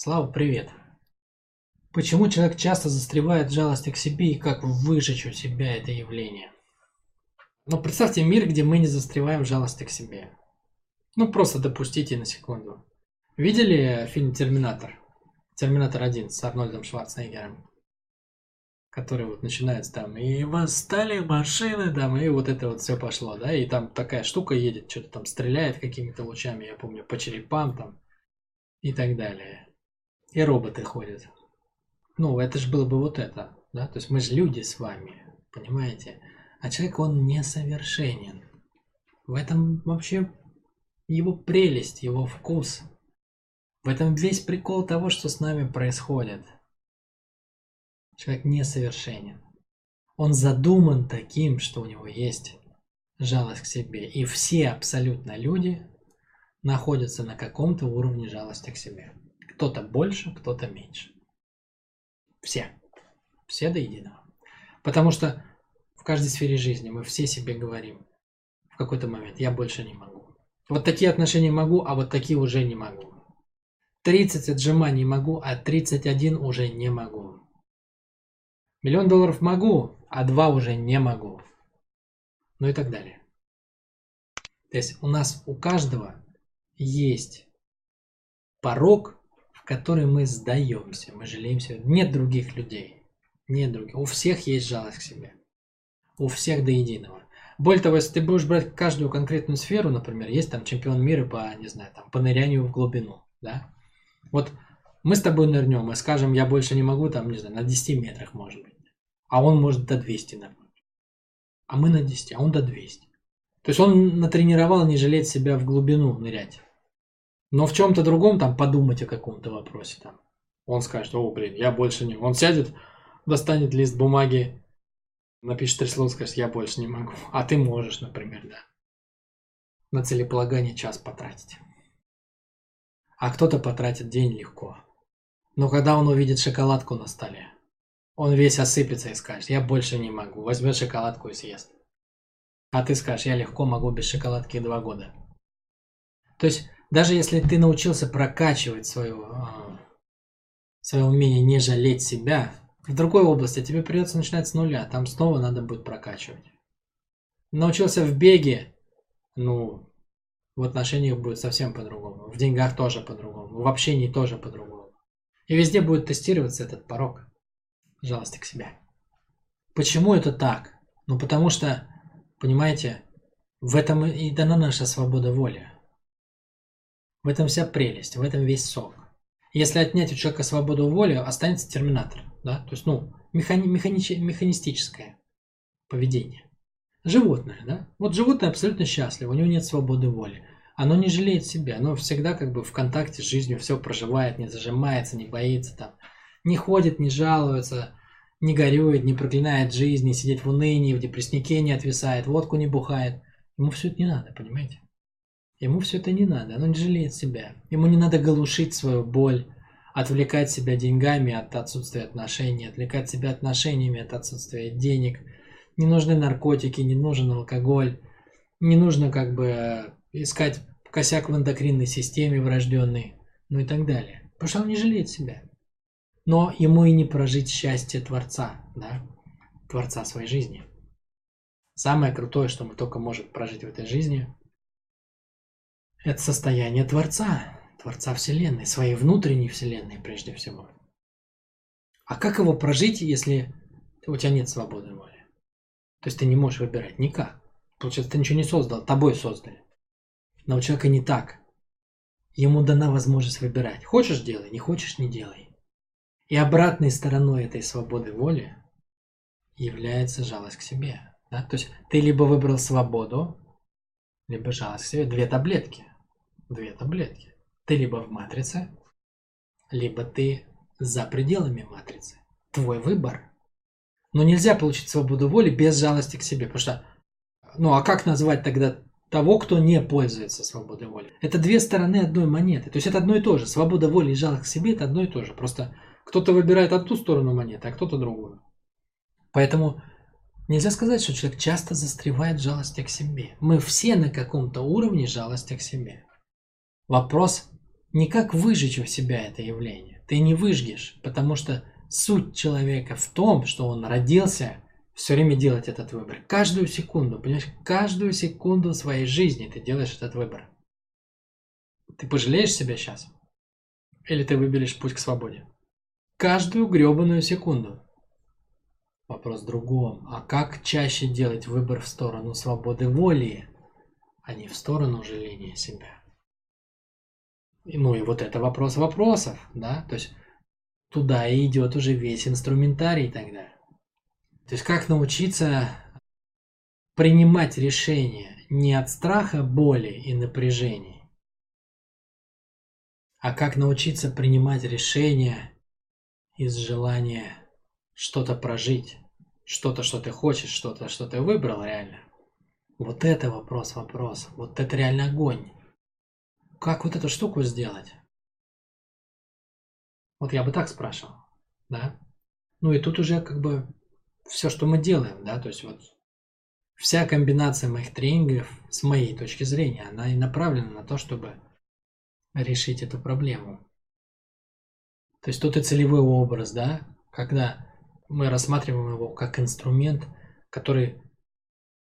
Слава, привет. Почему человек часто застревает в жалости к себе и как выжечь у себя это явление? Ну, представьте мир, где мы не застреваем в жалости к себе. Ну, просто допустите на секунду. Видели фильм «Терминатор»? «Терминатор 1» с Арнольдом Шварценеггером? Который вот начинается там, и восстали машины, там, и вот это вот все пошло, да, и там такая штука едет, что-то там стреляет какими-то лучами, я помню, по черепам там, и так далее. И роботы ходят. Ну, это же было бы вот это, да? То есть мы же люди с вами, понимаете? А человек, он несовершенен. В этом вообще его прелесть, его вкус. В этом весь прикол того, что с нами происходит. Человек несовершенен. Он задуман таким, что у него есть жалость к себе. И все абсолютно люди находятся на каком-то уровне жалости к себе. Кто-то больше, кто-то меньше. Все. Все до единого. Потому что в каждой сфере жизни мы все себе говорим в какой-то момент, я больше не могу. Вот такие отношения могу, а вот такие уже не могу. 30 отжиманий могу, а 31 уже не могу. Миллион долларов могу, а два уже не могу. Ну и так далее. То есть у нас у каждого есть порог, которой мы сдаемся, мы жалеемся. Нет других людей. Нет других. У всех есть жалость к себе. У всех до единого. Более того, если ты будешь брать каждую конкретную сферу, например, есть там чемпион мира по, не знаю, там, по нырянию в глубину, да? Вот мы с тобой нырнем и скажем, я больше не могу, там, не знаю, на 10 метрах, может быть. А он может до 200 нырнуть. А мы на 10, а он до 200. То есть он натренировал не жалеть себя в глубину нырять. Но в чем-то другом там подумать о каком-то вопросе там. Он скажет, о, блин, я больше не... Он сядет, достанет лист бумаги, напишет три слова, скажет, я больше не могу. А ты можешь, например, да. На целеполагание час потратить. А кто-то потратит день легко. Но когда он увидит шоколадку на столе, он весь осыпется и скажет, я больше не могу. Возьмет шоколадку и съест. А ты скажешь, я легко могу без шоколадки два года. То есть даже если ты научился прокачивать свое, а, свое умение не жалеть себя, в другой области тебе придется начинать с нуля, там снова надо будет прокачивать. Научился в беге, ну, в отношениях будет совсем по-другому, в деньгах тоже по-другому, в общении тоже по-другому. И везде будет тестироваться этот порог жалости к себе. Почему это так? Ну, потому что, понимаете, в этом и дана наша свобода воли. В этом вся прелесть, в этом весь сок. Если отнять у человека свободу воли, останется терминатор. Да? То есть, ну, механи- механич- механистическое поведение. Животное, да? Вот животное абсолютно счастливо, у него нет свободы воли. Оно не жалеет себя, оно всегда как бы в контакте с жизнью все проживает, не зажимается, не боится там. Не ходит, не жалуется, не горюет, не проклинает жизнь, не сидит в унынии, в депресснике не отвисает, водку не бухает. Ему все это не надо, понимаете? Ему все это не надо, оно не жалеет себя. Ему не надо глушить свою боль, отвлекать себя деньгами от отсутствия отношений, отвлекать себя отношениями от отсутствия денег. Не нужны наркотики, не нужен алкоголь, не нужно как бы искать косяк в эндокринной системе врожденный, ну и так далее. Потому что он не жалеет себя. Но ему и не прожить счастье Творца, да, Творца своей жизни. Самое крутое, что мы только может прожить в этой жизни, это состояние Творца, Творца Вселенной, своей внутренней Вселенной прежде всего. А как его прожить, если у тебя нет свободы воли? То есть ты не можешь выбирать никак. Получается, ты ничего не создал, тобой создали. Но у человека не так. Ему дана возможность выбирать. Хочешь – делай, не хочешь – не делай. И обратной стороной этой свободы воли является жалость к себе. Да? То есть ты либо выбрал свободу, либо жалость к себе. Две таблетки две таблетки. Ты либо в матрице, либо ты за пределами матрицы. Твой выбор. Но нельзя получить свободу воли без жалости к себе. Потому что, ну а как назвать тогда того, кто не пользуется свободой воли? Это две стороны одной монеты. То есть это одно и то же. Свобода воли и жалость к себе это одно и то же. Просто кто-то выбирает одну сторону монеты, а кто-то другую. Поэтому нельзя сказать, что человек часто застревает в жалости к себе. Мы все на каком-то уровне жалости к себе. Вопрос не как выжечь у себя это явление. Ты не выжгешь, потому что суть человека в том, что он родился все время делать этот выбор. Каждую секунду, понимаешь, каждую секунду своей жизни ты делаешь этот выбор. Ты пожалеешь себя сейчас? Или ты выберешь путь к свободе? Каждую гребаную секунду. Вопрос в другом. А как чаще делать выбор в сторону свободы воли, а не в сторону жаления себя? Ну и вот это вопрос вопросов, да? То есть туда и идет уже весь инструментарий тогда. То есть как научиться принимать решения не от страха, боли и напряжений, а как научиться принимать решения из желания что-то прожить, что-то, что ты хочешь, что-то, что ты выбрал реально. Вот это вопрос, вопрос. Вот это реально огонь. Как вот эту штуку сделать? Вот я бы так спрашивал, да? Ну и тут уже как бы все, что мы делаем, да, то есть вот вся комбинация моих тренингов, с моей точки зрения, она и направлена на то, чтобы решить эту проблему. То есть тут и целевой образ, да, когда мы рассматриваем его как инструмент, который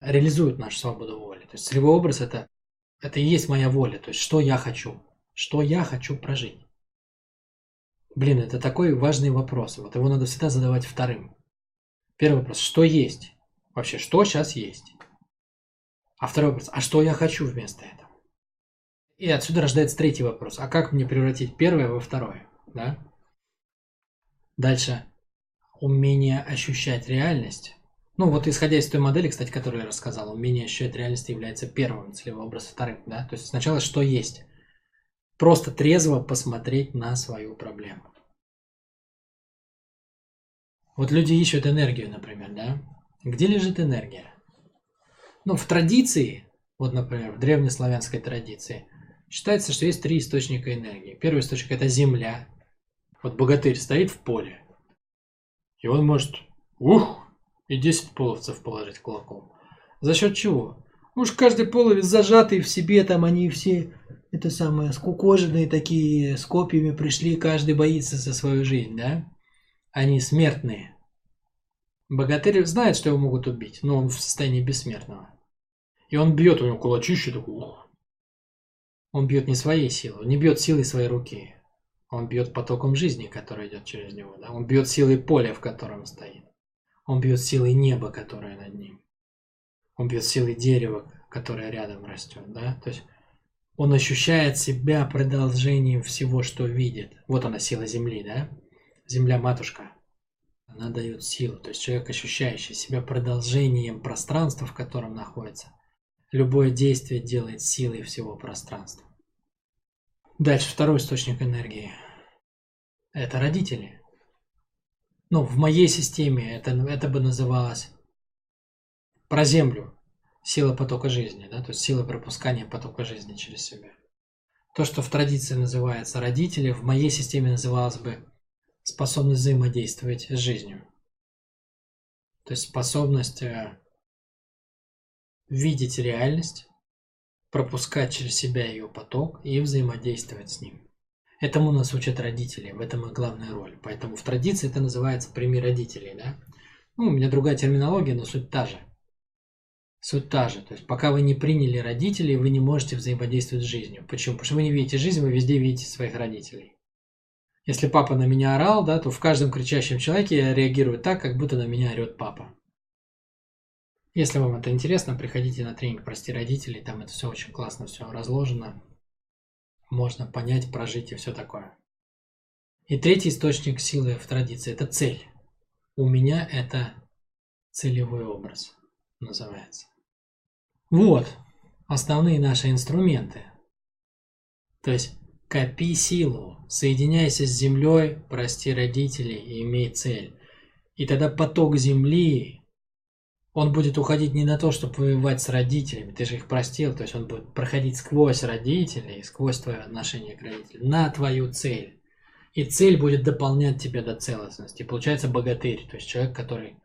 реализует нашу свободу воли. То есть целевой образ это, это и есть моя воля, то есть что я хочу, что я хочу прожить. Блин, это такой важный вопрос. Вот его надо всегда задавать вторым. Первый вопрос, что есть? Вообще, что сейчас есть? А второй вопрос, а что я хочу вместо этого? И отсюда рождается третий вопрос, а как мне превратить первое во второе? Да? Дальше, умение ощущать реальность. Ну вот исходя из той модели, кстати, которую я рассказал, умение ощущать реальность является первым целевым образом, вторым, да? То есть сначала что есть? Просто трезво посмотреть на свою проблему. Вот люди ищут энергию, например, да? Где лежит энергия? Ну, в традиции, вот, например, в древнеславянской традиции, считается, что есть три источника энергии. Первый источник – это земля. Вот богатырь стоит в поле, и он может, ух, и 10 половцев положить кулаком. За счет чего? Уж каждый половец зажатый в себе, там они все, это самое, скукоженные такие, с копьями пришли, каждый боится за свою жизнь, да? Они смертные. Богатырь знает, что его могут убить, но он в состоянии бессмертного. И он бьет у него кулачище, такой, ух. Он бьет не своей силой, не бьет силой своей руки. Он бьет потоком жизни, который идет через него. Да? Он бьет силой поля, в котором стоит. Он бьет силой неба, которое над ним. Он бьет силой дерева, которое рядом растет. Да? То есть он ощущает себя продолжением всего, что видит. Вот она сила Земли, да? Земля-матушка. Она дает силу. То есть человек, ощущающий себя продолжением пространства, в котором находится. Любое действие делает силой всего пространства. Дальше второй источник энергии. Это родители. Ну, в моей системе это, это бы называлось про землю. Сила потока жизни, да, то есть сила пропускания потока жизни через себя. То, что в традиции называется родители, в моей системе называлось бы способность взаимодействовать с жизнью. То есть способность э, видеть реальность, пропускать через себя ее поток и взаимодействовать с ним. Этому нас учат родители, в этом и главная роль. Поэтому в традиции это называется прими родителей, да? Ну, у меня другая терминология, но суть та же. Суть та же. То есть пока вы не приняли родителей, вы не можете взаимодействовать с жизнью. Почему? Потому что вы не видите жизнь, вы везде видите своих родителей. Если папа на меня орал, да, то в каждом кричащем человеке я реагирую так, как будто на меня орет папа. Если вам это интересно, приходите на тренинг «Прости родителей», там это все очень классно, все разложено. Можно понять, прожить и все такое. И третий источник силы в традиции – это цель. У меня это целевой образ называется. Вот основные наши инструменты. То есть копи силу, соединяйся с землей, прости родителей и имей цель. И тогда поток земли он будет уходить не на то, чтобы воевать с родителями, ты же их простил, то есть он будет проходить сквозь родителей, сквозь твое отношение к родителям, на твою цель. И цель будет дополнять тебя до целостности. Получается богатырь, то есть человек, который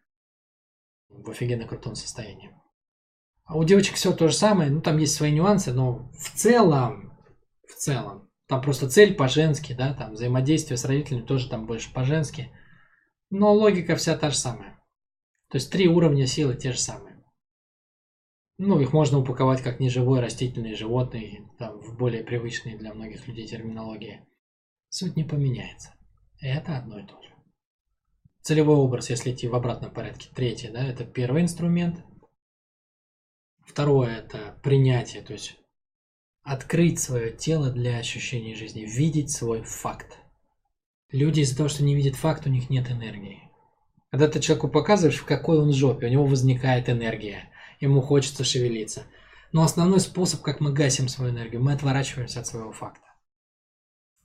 в офигенно крутом состоянии. А у девочек все то же самое, ну там есть свои нюансы, но в целом, в целом, Там просто цель по-женски, да, там взаимодействие с родителями тоже там больше по-женски. Но логика вся та же самая. То есть три уровня силы те же самые. Ну, их можно упаковать как неживой, растительный, животный, там, в более привычные для многих людей терминологии. Суть не поменяется. Это одно и то же. Целевой образ, если идти в обратном порядке. Третий, да, это первый инструмент. Второе – это принятие, то есть открыть свое тело для ощущения жизни, видеть свой факт. Люди из-за того, что не видят факт, у них нет энергии. Когда ты человеку показываешь, в какой он жопе, у него возникает энергия, ему хочется шевелиться. Но основной способ, как мы гасим свою энергию, мы отворачиваемся от своего факта.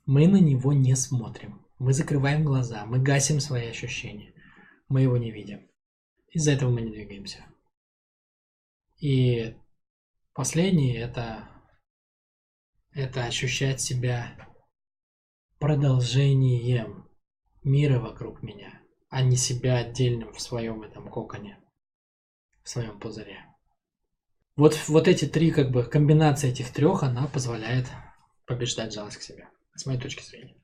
Мы на него не смотрим. Мы закрываем глаза, мы гасим свои ощущения. Мы его не видим. Из-за этого мы не двигаемся. И последнее это, это ощущать себя продолжением мира вокруг меня, а не себя отдельным в своем этом коконе, в своем пузыре. Вот, вот эти три, как бы, комбинация этих трех, она позволяет побеждать жалость к себе, с моей точки зрения.